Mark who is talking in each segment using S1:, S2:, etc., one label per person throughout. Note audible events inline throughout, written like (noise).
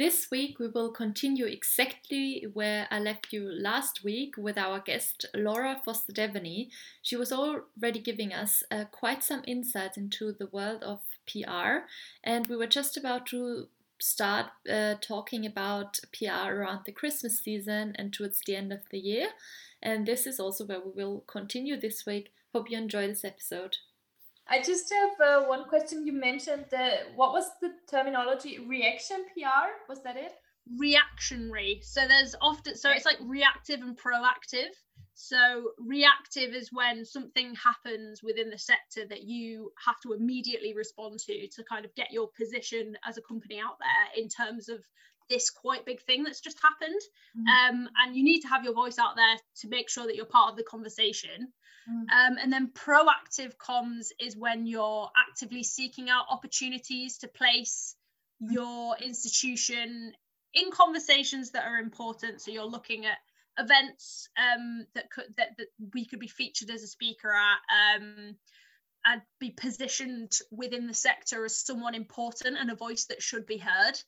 S1: This week, we will continue exactly where I left you last week with our guest Laura Foster Devaney. She was already giving us uh, quite some insights into the world of PR, and we were just about to start uh, talking about PR around the Christmas season and towards the end of the year. And this is also where we will continue this week. Hope you enjoy this episode.
S2: I just have uh, one question. You mentioned uh, what was the terminology? Reaction PR was that it?
S3: Reactionary. So there's often so it's like reactive and proactive. So reactive is when something happens within the sector that you have to immediately respond to to kind of get your position as a company out there in terms of this quite big thing that's just happened. Mm-hmm. Um, and you need to have your voice out there to make sure that you're part of the conversation. Mm. Um, and then proactive comms is when you're actively seeking out opportunities to place mm. your institution in conversations that are important. So you're looking at events um, that could that, that we could be featured as a speaker at. Um, and be positioned within the sector as someone important and a voice that should be heard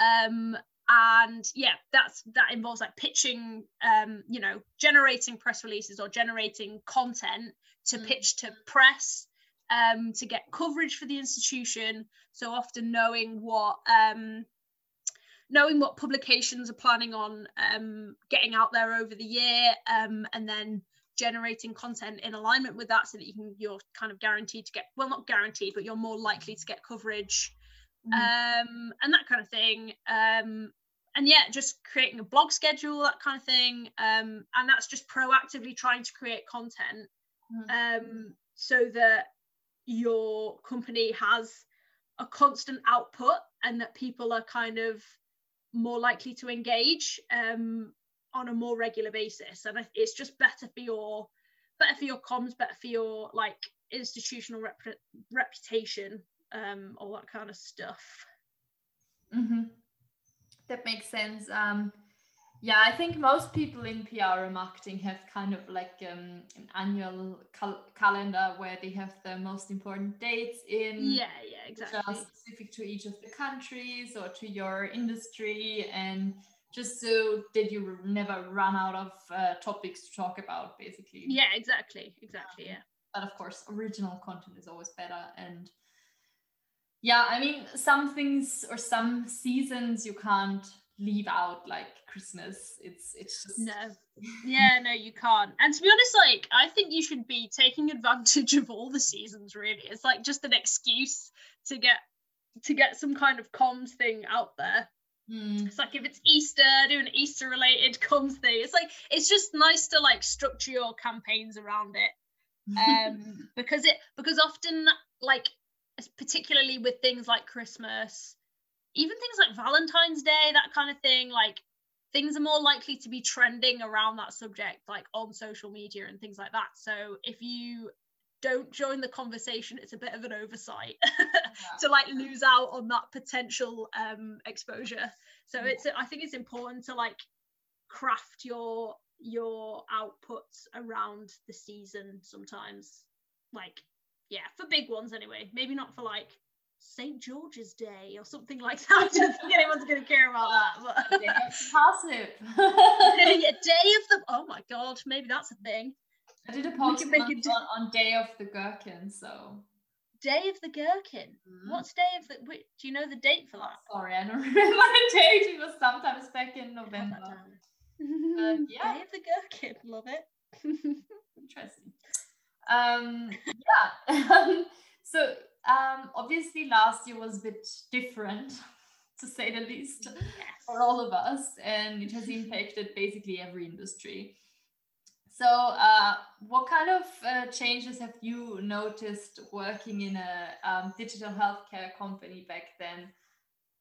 S3: um, and yeah that's that involves like pitching um you know generating press releases or generating content to mm. pitch to press um to get coverage for the institution so often knowing what um knowing what publications are planning on um getting out there over the year um and then generating content in alignment with that so that you can you're kind of guaranteed to get well not guaranteed but you're more likely to get coverage. Um and that kind of thing um and yeah, just creating a blog schedule, that kind of thing. Um, and that's just proactively trying to create content mm-hmm. um, so that your company has a constant output and that people are kind of more likely to engage um, on a more regular basis. And it's just better for your better for your comms, better for your like institutional rep- reputation, um, all that kind of stuff.
S2: Mm-hmm that makes sense. Um, yeah, I think most people in PR and marketing have kind of like um, an annual cal- calendar where they have the most important dates in.
S3: Yeah, yeah, exactly.
S2: specific to each of the countries or to your industry, and just so that you never run out of uh, topics to talk about, basically.
S3: Yeah, exactly, exactly. Yeah.
S2: But of course, original content is always better, and yeah i mean some things or some seasons you can't leave out like christmas. It's it's just
S3: no. Yeah no you can't. And to be honest like i think you should be taking advantage of all the seasons really. It's like just an excuse to get to get some kind of comms thing out there. Mm. it's like if it's easter doing easter related comms thing. It's like it's just nice to like structure your campaigns around it. (laughs) Um because it because often like particularly with things like Christmas, even things like Valentine's Day, that kind of thing, like things are more likely to be trending around that subject, like on social media and things like that. So if you don't join the conversation, it's a bit of an oversight (laughs) to like lose out on that potential um, exposure. So it's I think it's important to like craft your your outputs around the season sometimes like yeah, for big ones anyway. Maybe not for like St. George's Day or something like that. (laughs) I don't think anyone's going to care about that. But (laughs)
S2: passive. (laughs)
S3: yeah, Day of the. Oh my god, maybe that's a thing.
S2: I did a podcast on, on Day of the Gherkin, so.
S3: Day of the Gherkin. Mm-hmm. What's Day of the? Wait, do you know the date for that?
S2: Sorry, I don't remember the date. It was sometimes back in November.
S3: yeah. Day of the Gherkin. Love it.
S2: Interesting. Um, yeah. (laughs) so um, obviously last year was a bit different (laughs) to say the least yes. for all of us and it has impacted basically every industry so uh, what kind of uh, changes have you noticed working in a um, digital healthcare company back then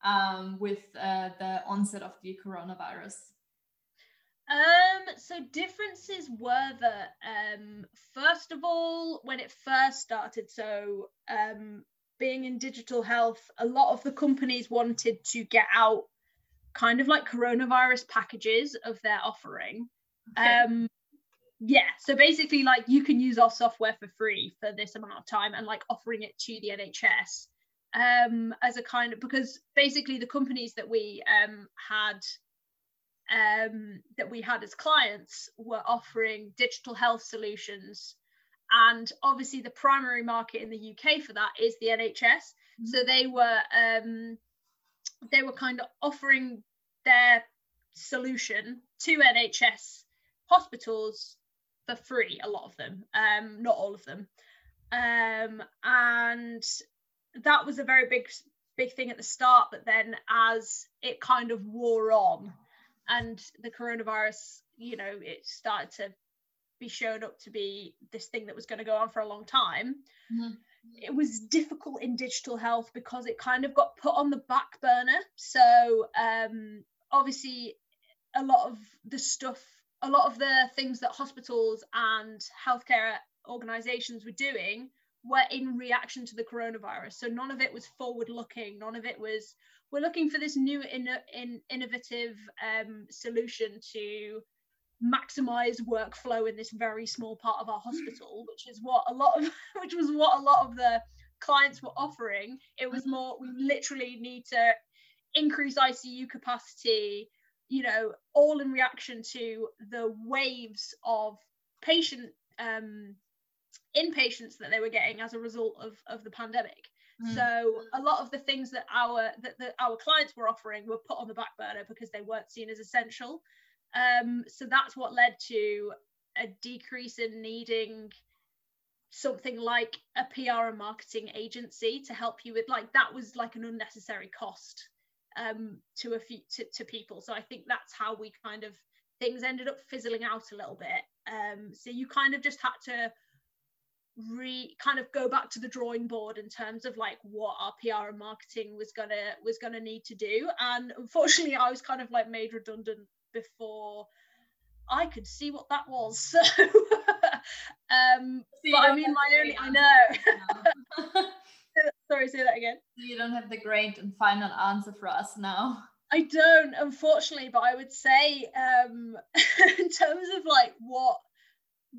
S2: um, with uh, the onset of the coronavirus
S3: Um, so differences were that um, first of all, when it first started, so um, being in digital health, a lot of the companies wanted to get out kind of like coronavirus packages of their offering. Okay. Um, yeah, so basically, like you can use our software for free for this amount of time, and like offering it to the NHS um, as a kind of because basically the companies that we um, had um, that we had as clients were offering digital health solutions. And obviously, the primary market in the UK for that is the NHS. Mm-hmm. So they were um, they were kind of offering their solution to NHS hospitals for free. A lot of them, um, not all of them, um, and that was a very big big thing at the start. But then as it kind of wore on, and the coronavirus you know it started to be shown up to be this thing that was going to go on for a long time. Mm-hmm. it was difficult in digital health because it kind of got put on the back burner. So um, obviously a lot of the stuff a lot of the things that hospitals and healthcare organizations were doing were in reaction to the coronavirus. So none of it was forward looking none of it was we're looking for this new in, in, innovative um, solution to maximize workflow in this very small part of our hospital which is what a lot of (laughs) which was what a lot of the clients were offering. It was more we literally need to increase icu capacity you know all in reaction to the waves of patient um inpatients that they were getting as a result of of the pandemic Mm. So a lot of the things that our that, that our clients were offering were put on the back burner because they weren't seen as essential. Um, so that's what led to a decrease in needing something like a PR and marketing agency to help you with like that was like an unnecessary cost um, to a few to, to people. So I think that's how we kind of things ended up fizzling out a little bit. Um, so you kind of just had to re kind of go back to the drawing board in terms of like what our PR and marketing was gonna was gonna need to do. And unfortunately, I was kind of like made redundant before I could see what that was. (laughs) So, um, so but I mean, my only I know. (laughs) Sorry, say that again.
S2: You don't have the great and final answer for us now.
S3: I don't, unfortunately, but I would say, um, (laughs) in terms of like what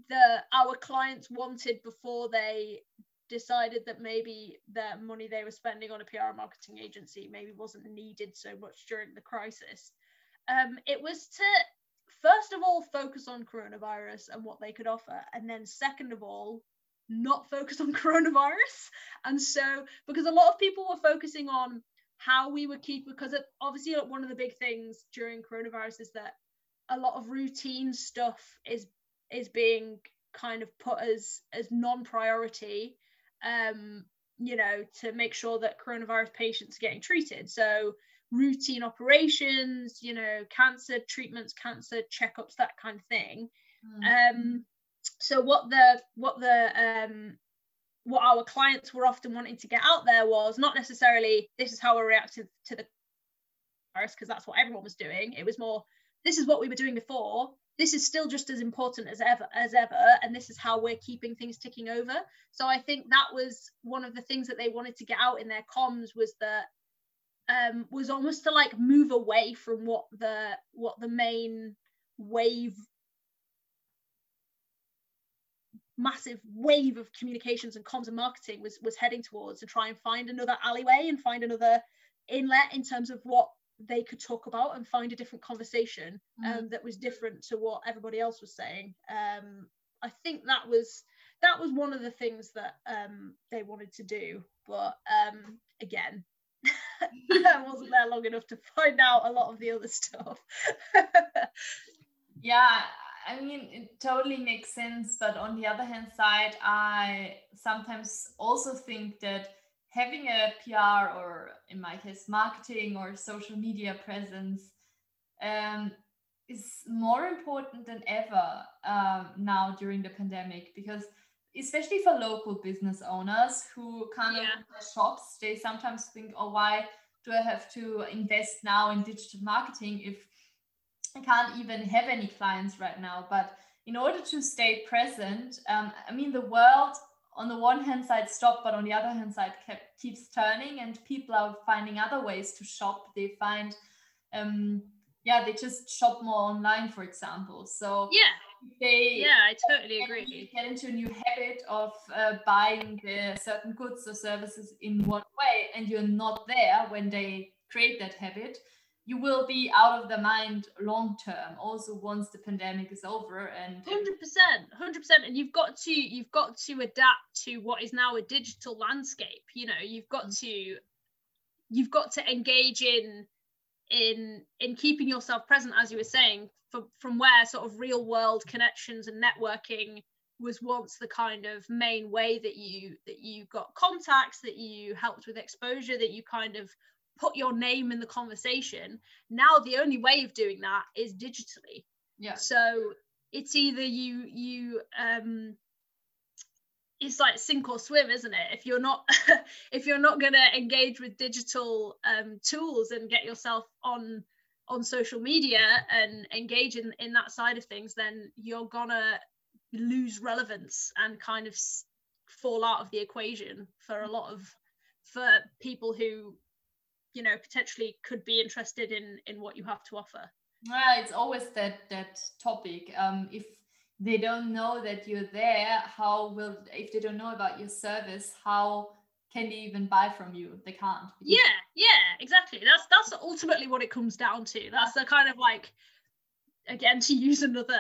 S3: the our clients wanted before they decided that maybe the money they were spending on a PR marketing agency maybe wasn't needed so much during the crisis. Um, it was to first of all focus on coronavirus and what they could offer, and then second of all not focus on (laughs) coronavirus. And so because a lot of people were focusing on how we would keep because it, obviously one of the big things during coronavirus is that a lot of routine stuff is is being kind of put as as non-priority um you know to make sure that coronavirus patients are getting treated. So routine operations you know cancer treatments cancer checkups that kind of thing. Mm. um so what the what the um what our clients were often wanting to get out there was not necessarily this is how we're reacting to the virus because that's what everyone was doing. It was more this is what we were doing before. This is still just as important as ever as ever and this is how we're keeping things ticking over. So i think that was one of the things that they wanted to get out in their comms was that um, was almost to like move away from what the what the main wave massive wave of communications and comms and marketing was was heading towards to try and find another alleyway and find another inlet in terms of what they could talk about and find a different conversation mm. um, that was different to what everybody else was saying. Um, I think that was that was one of the things that um, they wanted to do, but um, again, (laughs) I wasn't there long enough to find out a lot of the other stuff.
S2: yeah, I mean, it totally makes sense. But on the other hand side, I sometimes also think that having a PR or in my case marketing or social media presence um, is more important than ever um, now during the pandemic because especially for local business owners who kind yeah. of their shops they sometimes think oh why do i have to invest now in digital marketing if I can't even have any clients right now. But in order to stay present, um, I mean, the world on the one hand side stopped, but on the other hand side kept, keeps turning, and people are finding other ways to shop. They find, um, yeah, they just shop more online, for example. So
S3: yeah,
S2: they
S3: yeah, I totally agree.
S2: Get into a new habit of uh, buying the certain goods or services in one way, and you're not there when they create that habit you will be out of the mind long term also once the pandemic is over and
S3: 100% 100% and you've got to you've got to adapt to what is now a digital landscape you know you've got mm. to you've got to engage in in in keeping yourself present as you were saying from from where sort of real world connections and networking was once the kind of main way that you that you got contacts that you helped with exposure that you kind of put your name in the conversation. Now the only way of doing that is digitally.
S2: Yeah.
S3: So it's either you you um it's like sink or swim isn't it? If you're not (laughs) if you're not going to engage with digital um, tools and get yourself on on social media and engage in, in that side of things then you're gonna lose relevance and kind of fall out of the equation for a lot of for people who you know potentially could be interested in in what you have to offer?
S2: Well it's always that that topic. Um if they don't know that you're there how will if they don't know about your service how can they even buy from you? They can't.
S3: Yeah yeah exactly. That's that's ultimately what it comes down to. That's the kind of like again to use another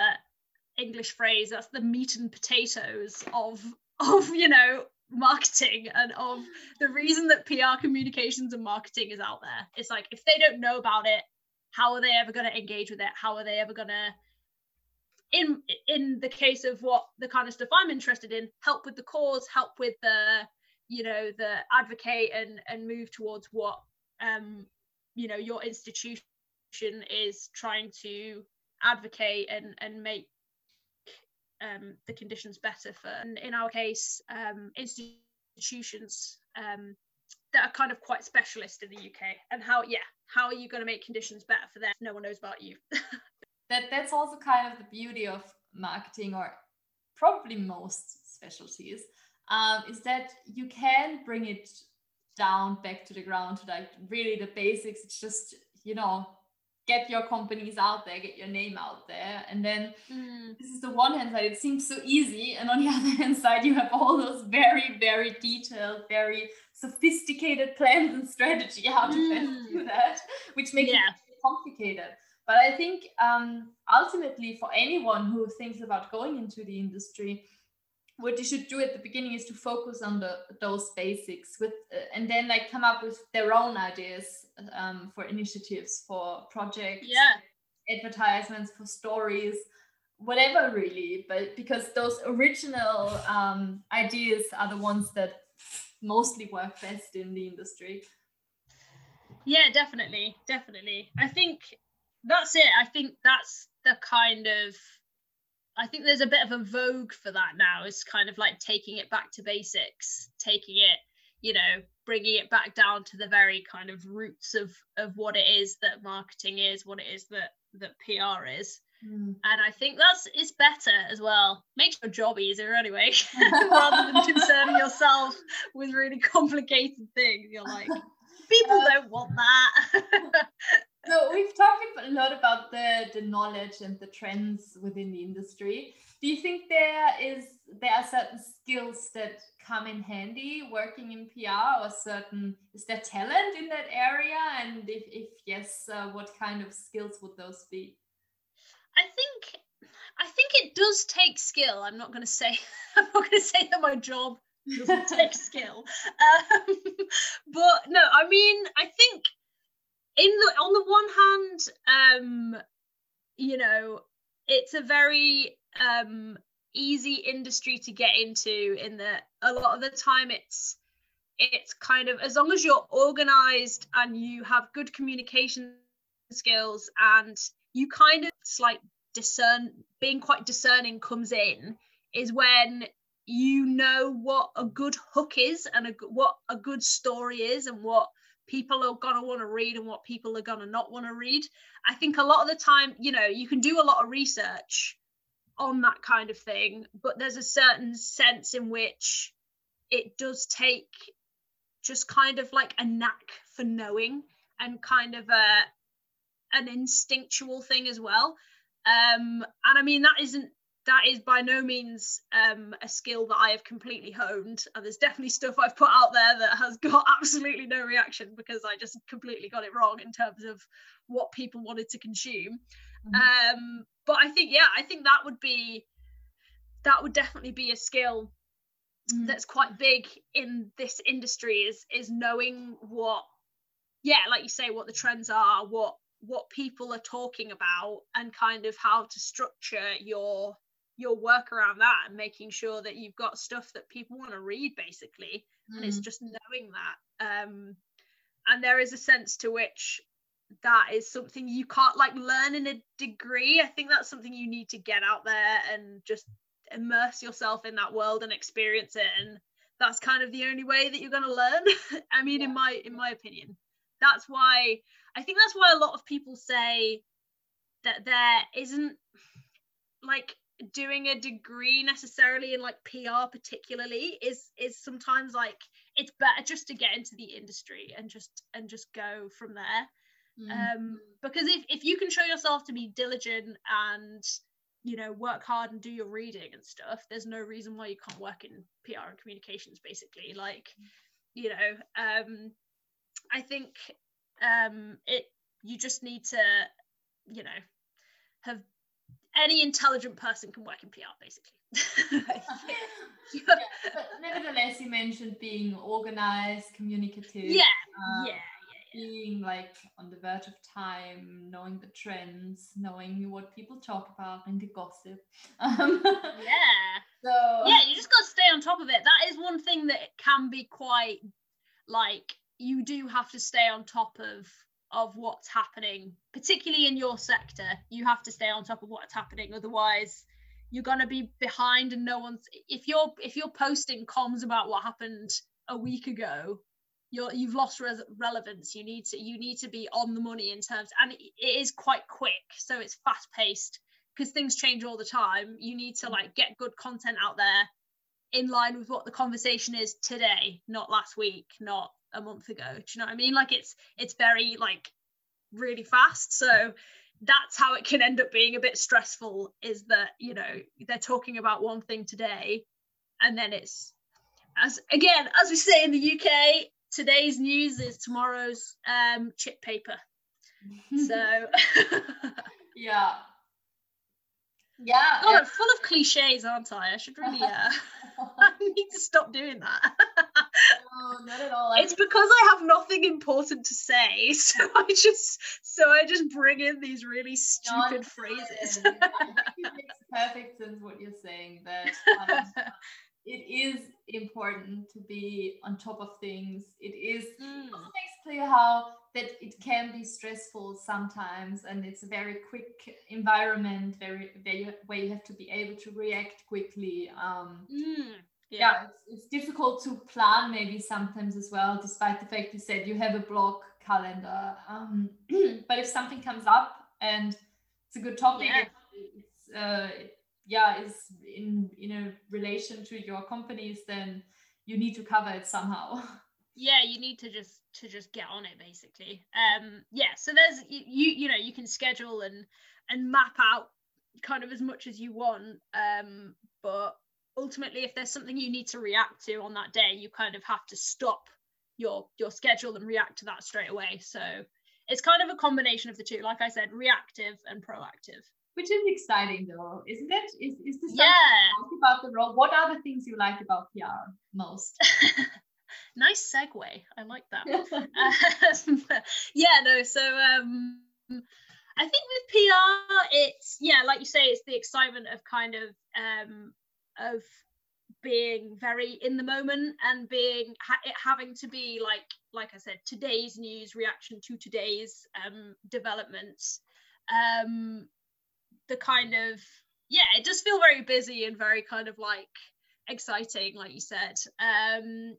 S3: english phrase that's the meat and potatoes of of you know marketing and of the reason that PR communications and marketing is out there. It's like if they don't know about it, how are they ever going to engage with it? How are they ever going to in in the case of what the kind of stuff I'm interested in, help with the cause, help with the you know the advocate and and move towards what um you know your institution is trying to advocate and and make um, the conditions better for, in our case, um, institutions um, that are kind of quite specialist in the UK. And how, yeah, how are you going to make conditions better for them? No one knows about you. (laughs)
S2: that that's also kind of the beauty of marketing, or probably most specialties, um, is that you can bring it down back to the ground to like really the basics. It's just you know get your companies out there, get your name out there. And then mm. this is the one hand side, it seems so easy. And on the (laughs) other hand side, you have all those very, very detailed, very sophisticated plans and strategy how to mm. do that, which makes yeah. it complicated. But I think um, ultimately, for anyone who thinks about going into the industry, what you should do at the beginning is to focus on the those basics with uh, and then like come up with their own ideas um, for initiatives for projects
S3: yeah.
S2: advertisements for stories whatever really. But because those original um, ideas are the ones that mostly work best in the industry.
S3: Yeah definitely. Definitely. I think that's it. I think that's the kind of I think there's a bit of a vogue for that now. It's kind of like taking it back to basics, taking it, you know, bringing it back down to the very kind of roots of of what it is that marketing is, what it is that that PR is. Mm. And I think that's is better as well. Makes your job easier anyway, (laughs) rather than concerning yourself with really complicated things. You're like, people uh, don't want that. (laughs)
S2: so we've talked a lot about the the knowledge and the trends within the industry. Do you think there is there are certain skills that come in handy working in pr or certain is there talent in that area? And if, if yes uh, what kind of skills would those be?
S3: I think i think it does take skill. I'm not going to say (laughs) i'm not going to say that my job take skill. Um, (laughs) but no i mean i think in the on the one hand um you know it's a very um easy industry to get into in that a lot of the time it's it's kind of as long as you're organized and you have good communication skills and you kind of like discern being quite discerning comes in is when you know what a good hook is and a, what a good story is and what people are going to want to read and what people are going to not want to read. I think a lot of the time you know you can do a lot of research on that kind of thing but there's a certain sense in which it does take just kind of like a knack for knowing and kind of a an instinctual thing as well. Um and i mean that isn't that is by no means um, a skill that I have completely honed. And there's definitely stuff I've put out there that has got (laughs) absolutely no reaction because I just completely got it wrong in terms of what people wanted to consume. Mm-hmm. Um, but I think, yeah, I think that would be that would definitely be a skill mm-hmm. that's quite big in this industry is is knowing what yeah like you say what the trends are what what people are talking about and kind of how to structure your your work around that and making sure that you've got stuff that people want to read basically mm. and it's mm. just knowing that um and there is a sense to which that is something you can't like learn in a degree i think that's something you need to get out there and just immerse yourself in that world and experience it and that's kind of the only way that you're going to learn (laughs) i mean yeah. in my in my opinion that's why i think that's why a lot of people say that there isn't like doing a degree necessarily in like PR particularly is is sometimes like it's better just to get into the industry and just and just go from there mm. um because if, if you can show yourself to be diligent and you know work hard and do your reading and stuff there's no reason why you can't work in PR and communications basically like you know um I think um it you just need to you know have any intelligent person can work in PR, basically. (laughs) (laughs)
S2: yeah, but nevertheless, you mentioned being organized, communicative.
S3: Yeah, um, yeah,
S2: yeah, Being like on the verge of time, knowing the trends, knowing what people talk about and the gossip. (laughs)
S3: Um, yeah. So yeah, you just got to stay on top of it. That is one thing that can be quite like you do have to stay on top of of what's happening, particularly in your sector. You have to stay on top of what's happening, otherwise you're gonna be behind and no one's if you're if you're posting comms about what happened a week ago you're you've lost res- relevance you need to you need to be on the money in terms and it, it is quite quick so it's fast paced because things change all the time you need to like get good content out there in line with what the conversation is today not last week not a month ago. Do you know what i mean? Like it's it's very like really fast. So that's how it can end up being a bit stressful is that you know they're talking about one thing today and then it's as again as we say in the uk today's news is tomorrow's um chip paper. So (laughs)
S2: yeah. Yeah.
S3: God, I'm full of cliches aren't i? I should really uh (laughs) I need to stop doing that. (laughs)
S2: no, not at all.
S3: It's because I have nothing important to say, (laughs) so I just so I just bring in these really stupid phrases. (laughs)
S2: I think it makes perfect sense what you're saying. That um, (laughs) it is important to be on top of things. It is mm. also makes clear how that it can be stressful sometimes, and it's a very quick environment, very where you have to be able to react quickly. Um,
S3: mm.
S2: Yeah, it's, it's, difficult to plan maybe sometimes as well, despite the fact you said you have a block calendar. Um, (clears throat) but if something comes up and it's a good topic, yeah. it's uh, yeah is in in a relation to your companies then you need to cover it somehow (laughs)
S3: yeah you need to just to just get on it basically um yeah so there's you you know you can schedule and and map out kind of as much as you want um but ultimately if there's something you need to react to on that day you kind of have to stop your your schedule and react to that straight away so it's kind of a combination of the two like i said reactive and proactive
S2: which is exciting though, isn't it? Is, is this
S3: yeah.
S2: about the role? What are the things you like about PR most? (laughs)
S3: nice segue. I like that. (laughs) um, yeah, no, so um I think with PR it's yeah, like you say, it's the excitement of kind of um of being very in the moment and being ha- it having to be like like I said today's news reaction to today's um developments um the kind of yeah, it does feel very busy and very kind of like exciting, like you said. Um,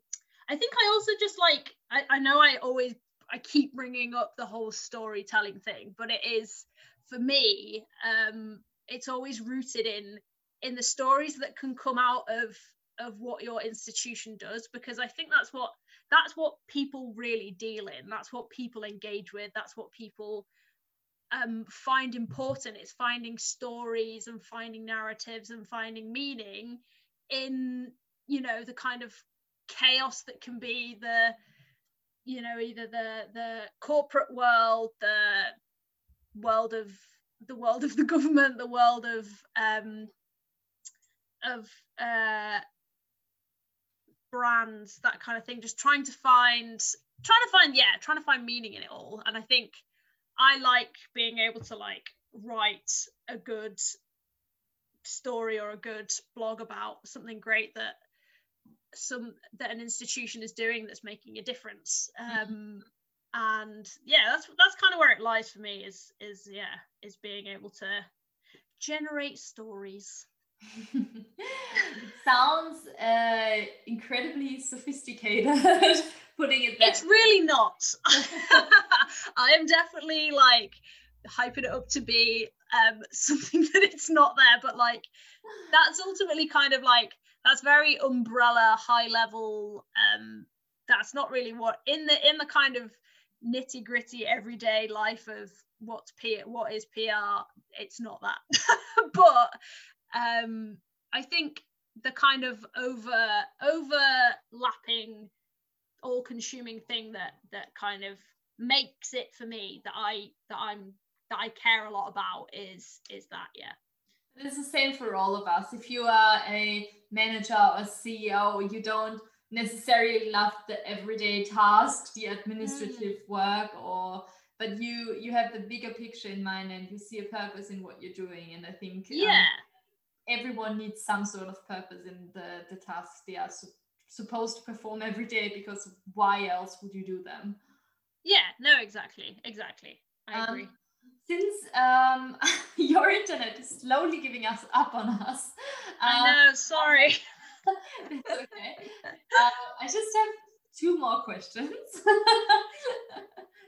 S3: I think I also just like I, I know I always I keep bringing up the whole storytelling thing, but it is for me, um, it's always rooted in in the stories that can come out of of what your institution does because i think that's what that's what people really deal in. That's what people engage with. That's what people um, find important. It's finding stories and finding narratives and finding meaning in you know the kind of chaos that can be the you know either the the corporate world the world of the world of the government the world of um of uh brands that kind of thing just trying to find trying to find yeah trying to find meaning in it all. And i think i like being able to like write a good story or a good blog about something great that some that an institution is doing that's making a difference. Mm-hmm. um and yeah that's that's kind of where it lies for me is is yeah is being able to generate stories
S2: sounds uh, incredibly sophisticated (laughs) putting it
S3: there. it's really not (laughs) i am definitely like hyping it up to be um, (laughs) something that it's not there but like that's ultimately kind of like that's very umbrella high level um that's not really what in the in the kind of nitty gritty everyday life of what's P what is PR it's not that but um I think the kind of over overlapping all consuming thing that that kind of makes it for me that I that I'm that I care a lot about is is that yeah.
S2: It's the same for all of us. If you are a manager or CEO you don't necessarily love the everyday tasks the administrative mm. work or but you you have the bigger picture in mind and you see a purpose in what you're doing and i think
S3: um, yeah.
S2: um, everyone needs some sort of purpose in the the tasks they are su- supposed to perform (laughs) every day because why else would you do them
S3: yeah no exactly exactly i um, agree
S2: since um, (laughs) your internet is slowly giving us up on us
S3: i know sorry (laughs)
S2: it's okay. Uh, I just have two more questions.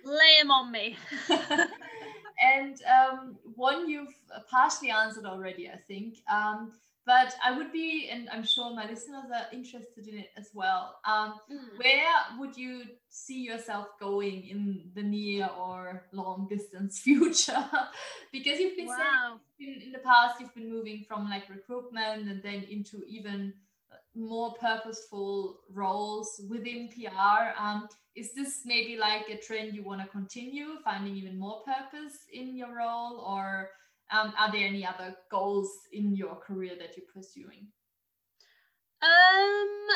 S3: Lay them on me.
S2: And um, one you've partially answered already, I think. Um, but I would be, and I'm sure my listeners are interested in it as well. Um, mm. Where would you see yourself going in the near or long distance (laughs) future? because you've been wow. saying in, in the past, you've been moving from like recruitment and then into even more purposeful roles within PR. Um, is this maybe like a trend you want to continue, finding even more purpose in your role, or um, are there any other goals in your career that you're pursuing?
S3: Um,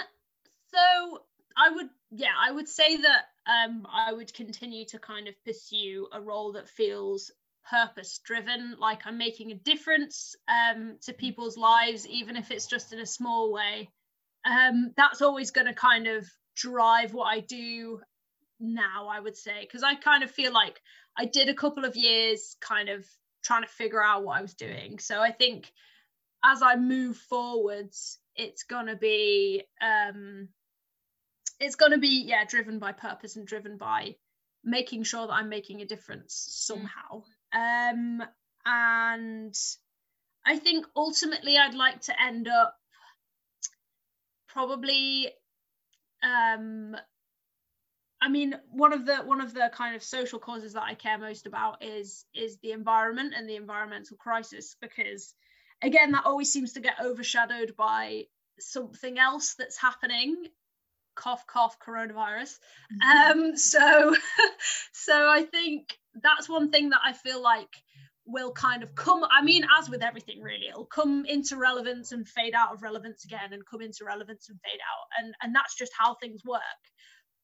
S3: so I would, yeah, I would say that um, I would continue to kind of pursue a role that feels purpose driven like i'm making a difference um, to people's lives even if it's just in a small way um, that's always going to kind of drive what I do now, I would say, because I kind of feel like I did a couple of years kind of trying to figure out what I was doing. So I think as I move forwards, it's gonna be um, it's gonna be yeah driven by purpose and driven by making sure that I'm making a difference somehow. Um, and I think ultimately I'd like to end up probably um I mean, one of the one of the kind of social causes that I care most about is is the environment and the environmental crisis because again that always seems to get overshadowed by something else that's happening cough cough coronavirus mm-hmm. um so (laughs) so I think that's one thing that I feel like will kind of come i mean as with everything really it'll come into relevance and fade out of relevance again and come into relevance and fade out. And and that's just how things work.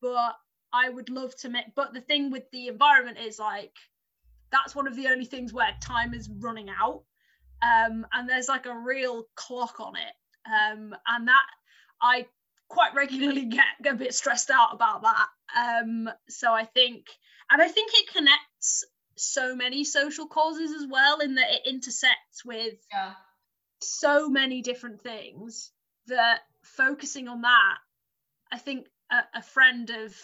S3: But i would love to make but the thing with the environment is like that's one of the only things where time is running out. Um, and there's like a real clock on it. Um, and that i quite regularly (laughs) get, a bit stressed out about that. Um, so i think and i think it connects so many social causes as well in that it intersects with
S2: yeah.
S3: so many different things that focusing on that i think a, a friend of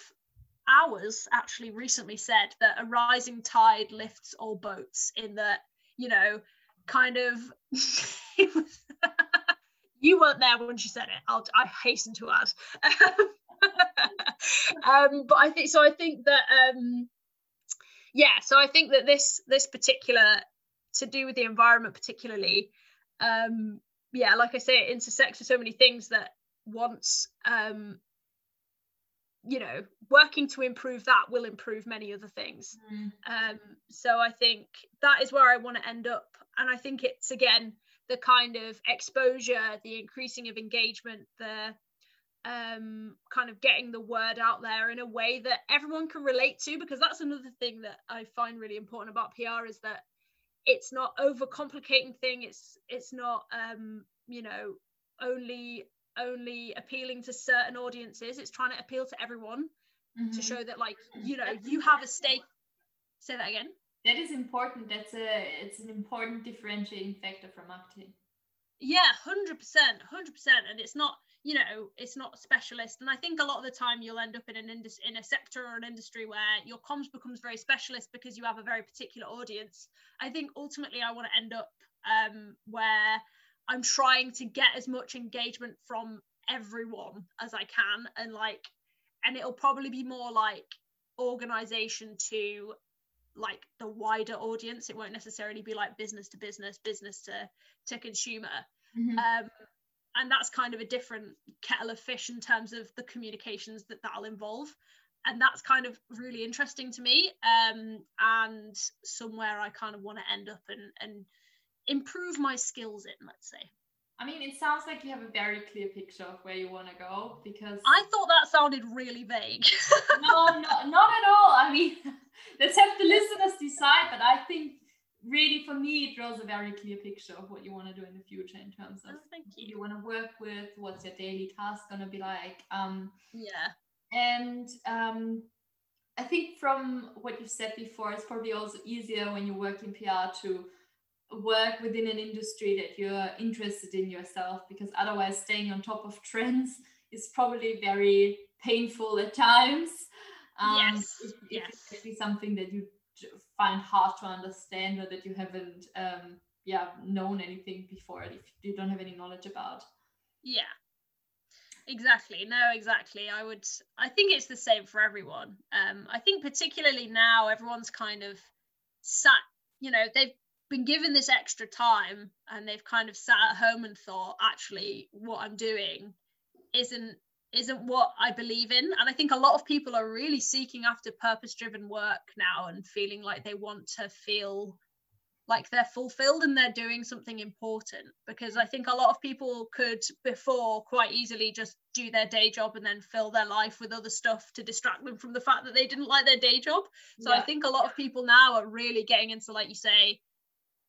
S3: ours actually recently said that a rising tide lifts all boats in that you know kind of (laughs) you weren't there when she said it I'll, i hasten to add (laughs) um, but i think so i think that um, yeah so i think that this this particular to do with the environment particularly um yeah like i say it intersects with so many things that once um you know working to improve that will improve many other things mm. um so i think that is where i want to end up and i think it's again the kind of exposure the increasing of engagement the um kind of getting the word out there in a way that everyone can relate to because that's another thing that i find really important about pr is that it's not overcomplicating thing. It's it's not um you know only only appealing to certain audiences. It's trying to appeal to everyone mm-hmm. to show that like you know you have a stake. Say that again.
S2: That is important. That's a it's an important differentiating factor for marketing.
S3: Yeah 100% 100% and it's not you know it's not specialist. And i think a lot of the time you'll end up in an industry in a sector or an industry where your comms becomes very specialist because you have a very particular audience. I think ultimately i want to end up um, where i'm trying to get as much engagement from everyone as i can. And like and it'll probably be more like organization to like the wider audience. It won't necessarily be like business to business business to to consumer. Mm-hmm. um and that's kind of a different kettle of fish in terms of the communications that that'll involve and that's kind of really interesting to me um, and somewhere i kind of want to end up and, and improve my skills in let's say
S2: I mean, it sounds like you have a very clear picture of where you want to go because
S3: I thought that sounded really vague.
S2: no, no, not at all. I mean, (laughs) let's have the listeners decide, but I think really for me it draws a very clear picture of what you want to do in the future in terms of
S3: oh,
S2: you. you want to work with what's your daily task going to be like um
S3: yeah
S2: and um i think from what you said before it's probably also easier when you work in pr to work within an industry that you're interested in yourself because otherwise staying on top of (laughs) trends is probably very painful at times
S3: um, yes,
S2: if,
S3: yes.
S2: if it's something that you find hard to understand or that you haven't um, yeah known anything before if you don't have any knowledge about.
S3: Yeah. Exactly. No exactly. I would i think it's the same for everyone. Um i think particularly now everyone's kind of sat you know they've been given this extra time and they've kind of sat at home and thought actually what i'm doing isn't isn't what I believe in. And I think a lot of people are really seeking after purpose driven work now and feeling like they want to feel like they're fulfilled and they're doing something important. Because I think a lot of people could before quite easily just do their day job and then fill their life with other stuff to distract them from the fact that they didn't like their day job. So yeah. I think a lot of people now are really getting into, like you say,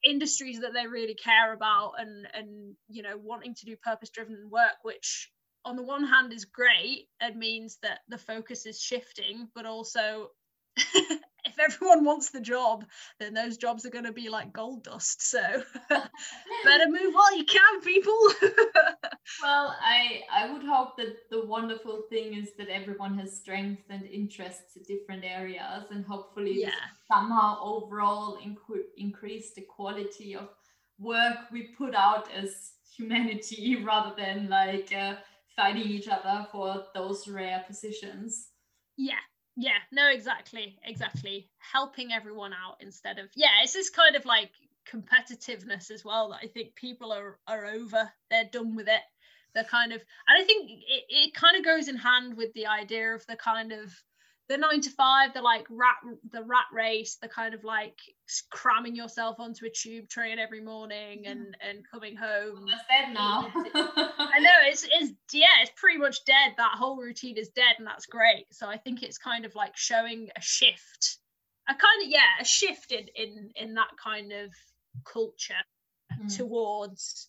S3: industries that they really care about and and you know wanting to do purpose driven work which on the one hand is great it means that the focus is shifting but also (laughs) if everyone wants the job then those jobs are going to be like gold dust so (laughs) better move while you can people (laughs)
S2: well i i would hope that the wonderful thing is that everyone has strengths and interests in different areas and hopefully
S3: yeah.
S2: somehow overall inc- increase the quality of work we put out as humanity rather than like uh, fighting each other for those rare positions.
S3: Yeah, yeah, no, exactly, exactly. Helping everyone out instead of yeah, it's this kind of like competitiveness as well that I think people are are over. They're done with it. They're kind of, and I think it, it kind of goes in hand with the idea of the kind of the nine to five, the like rat, the rat race, the kind of like cramming yourself onto a tube train every morning and and coming home.
S2: That's dead now.
S3: I (laughs) know it's it's yeah, it's pretty much dead. That whole routine is dead, and that's great. So I think it's kind of like showing a shift, a kind of yeah, a shift in in in that kind of culture mm. towards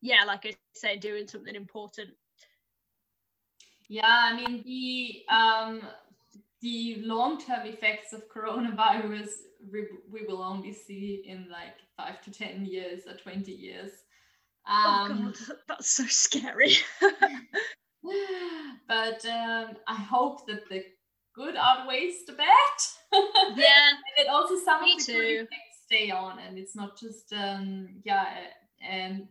S3: yeah, like I said, doing something important.
S2: Yeah, I mean the um the long-term effects of coronavirus we, we will only see in like five to 10 years or 20 years.
S3: Oh, um, oh God, (laughs) that's so scary. (laughs)
S2: but um, I hope that the good outweighs the bad. (laughs)
S3: Yeah.
S2: and it also some
S3: Me
S2: of the good effects stay on, and it's not just um yeah um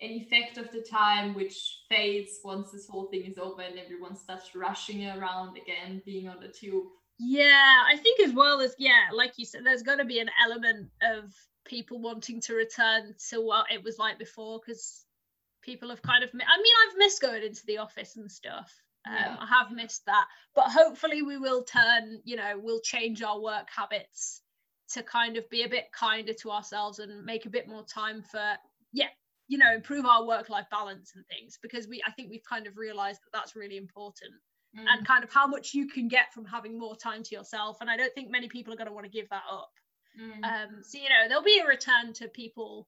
S2: an effect of the time which fades once this whole thing is over and everyone starts rushing around again, being on the tube.
S3: Yeah, I think as well as yeah, like you said, there's got to be an element of people wanting to return to what it was like before because people have kind of. mi- I mean, I've missed going into the office and stuff. Um,
S2: Yeah.
S3: I have missed that, but hopefully we will turn. You know, we'll change our work habits to kind of be a bit kinder to ourselves and make a bit more time for yeah, you know, improve our work-life balance and things because we. I think we've kind of realised that that's really important
S2: Mm.
S3: and kind of how much you can get from having more time to yourself. And I don't think many people are going to want to give that up.
S2: Mm.
S3: Um, so you know, there'll be a return to people,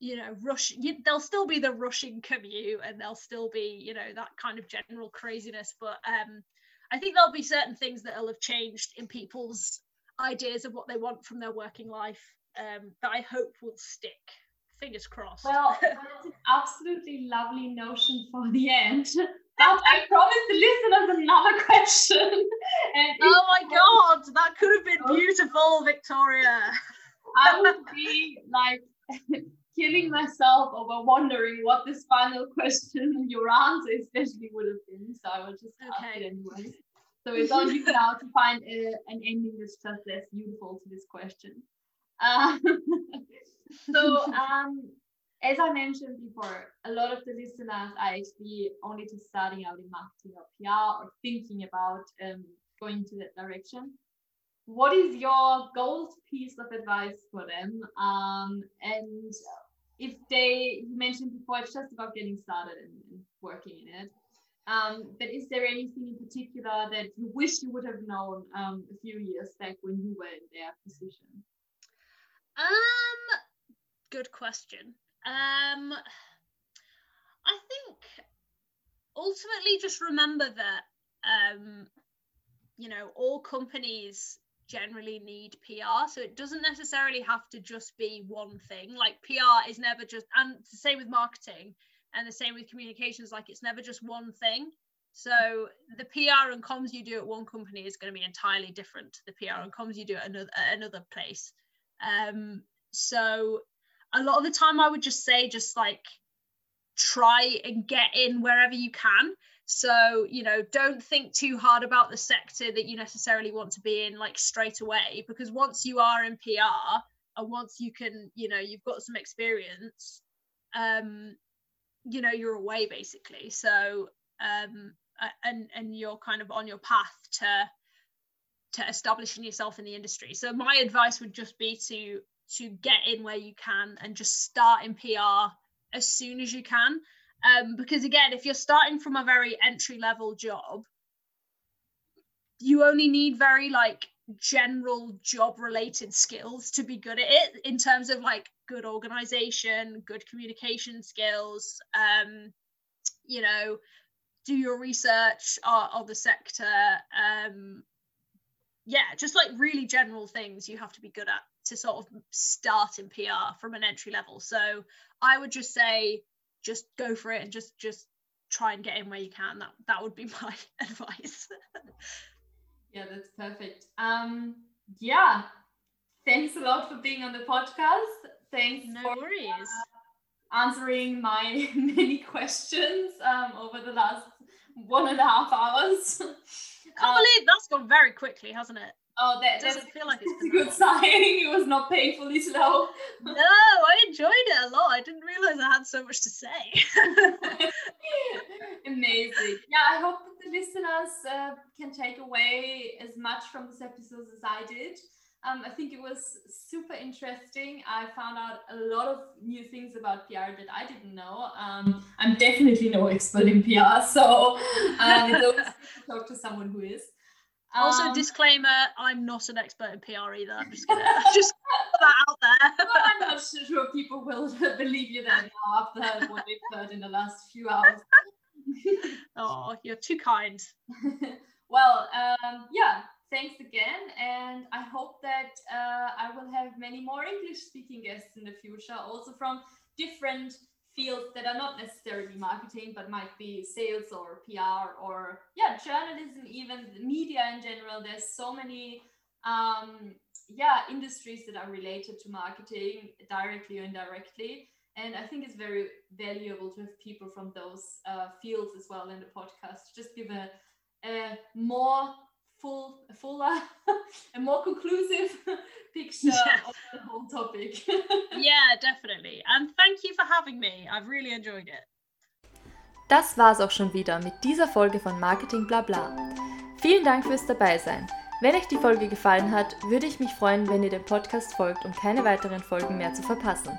S3: you know, rush. You, there'll still be the rushing commute, and there'll still be, you know, that kind of general craziness. But um, I think there'll be certain things that'll have changed in people's ideas of what they want from their working life um, that I hope will stick. Fingers crossed.
S2: Well, (laughs) that's an absolutely lovely notion for the end. (laughs) But I promised the listeners another question. (laughs) And
S3: oh my god, that could have been oh. beautiful, Victoria.
S2: I would be like killing myself over wondering what this final question, your answer especially would have been. So I will just ask
S3: Okay.
S2: it anyway. So it's on you now to find a, an ending that's just as beautiful to this question. Um, (laughs) so um, as I mentioned before, a lot of the listeners are actually only just starting out in marketing or PR or thinking about um, going to that direction. What is your gold piece of advice for them? Um, and if they, you mentioned before, it's just about getting started and, and working in it. Um, but is there anything in particular that you wish you would have known um, a few years back when you were in their position?
S3: Um, good question. Um, I think ultimately just remember that um, you know, all companies generally need PR, so it doesn't necessarily have to just be one thing. Like PR is never just, and the same with marketing, and the same with communications. Like it's never just one thing. So the PR and comms you do at one company is going to be entirely different to the PR and comms you do at another at another place. Um, so a lot of the time I would just say just like try and get in wherever you can. So, you know, don't think too hard about the sector that you necessarily want to be in like straight away because once you are in PR and once you can, you know, you've got some experience, um, you know, you're away basically. So, um, and and you're kind of on your path to to establishing yourself in the industry. So my advice would just be to to get in where you can and just start in PR as soon as you can. Um, because again, if you're starting from a very entry level job, you only need very like general job related skills to be good at it in terms of like good organization, good communication skills, um, you know, do your research on, the sector, um, yeah, just like really general things you have to be good at to sort of start in PR from an entry level. So I would just say just go for it and just just try and get in where you can. That that would be (laughs) my (laughs) advice.
S2: Yeah, that's perfect. Um, yeah, thanks a lot for being on the podcast. Thanks
S3: no
S2: for
S3: worries.
S2: answering my (laughs) many questions um, over the last one and a half hours.
S3: Can't
S2: Um,
S3: believe that's gone very quickly, hasn't it?
S2: oh, that,
S3: Doesn't feel like it's
S2: a good sign. (laughs) It was not painfully slow. (laughs)
S3: No, I enjoyed it a lot. I didn't realize I had so much to say. (laughs)
S2: Amazing. Yeah, I hope that the listeners uh, can take away as much from this episode as I did. Um, I think it was super interesting. I found out a lot of new things about PR that I didn't know. Um, I'm definitely no expert in PR, so um, it's always good to talk to someone who is.
S3: also,
S2: Um,
S3: disclaimer: I'm not an expert in PR either. I'm just gonna (laughs) just put that out there. (laughs)
S2: well, I'm not sure people will (laughs) believe you then after what they've heard in the last few hours.
S3: oh, you're too kind.
S2: well, um, yeah, thanks again. And I that uh, I will have many more English speaking guests in the future, also from different fields that are not necessarily marketing but might be sales or PR or yeah journalism even media in general. There's so many um, yeah industries that are related to marketing directly or indirectly. And I think it's very valuable to have people from those uh, fields as well in the podcast just give a, a more full, a fuller, a more conclusive (laughs) picture yeah. of the whole topic. (laughs)
S3: yeah, definitely. And thank you for having me. I've really enjoyed it.
S1: Das war's auch schon wieder mit dieser Folge von Marketing Blabla. Vielen Dank fürs Dabeisein. Wenn euch die Folge gefallen hat, würde ich mich freuen, wenn ihr dem Podcast folgt, um keine weiteren Folgen mehr zu verpassen.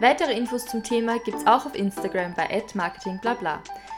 S1: Weitere Infos zum Thema gibt's auch auf Instagram bei @marketingblabla.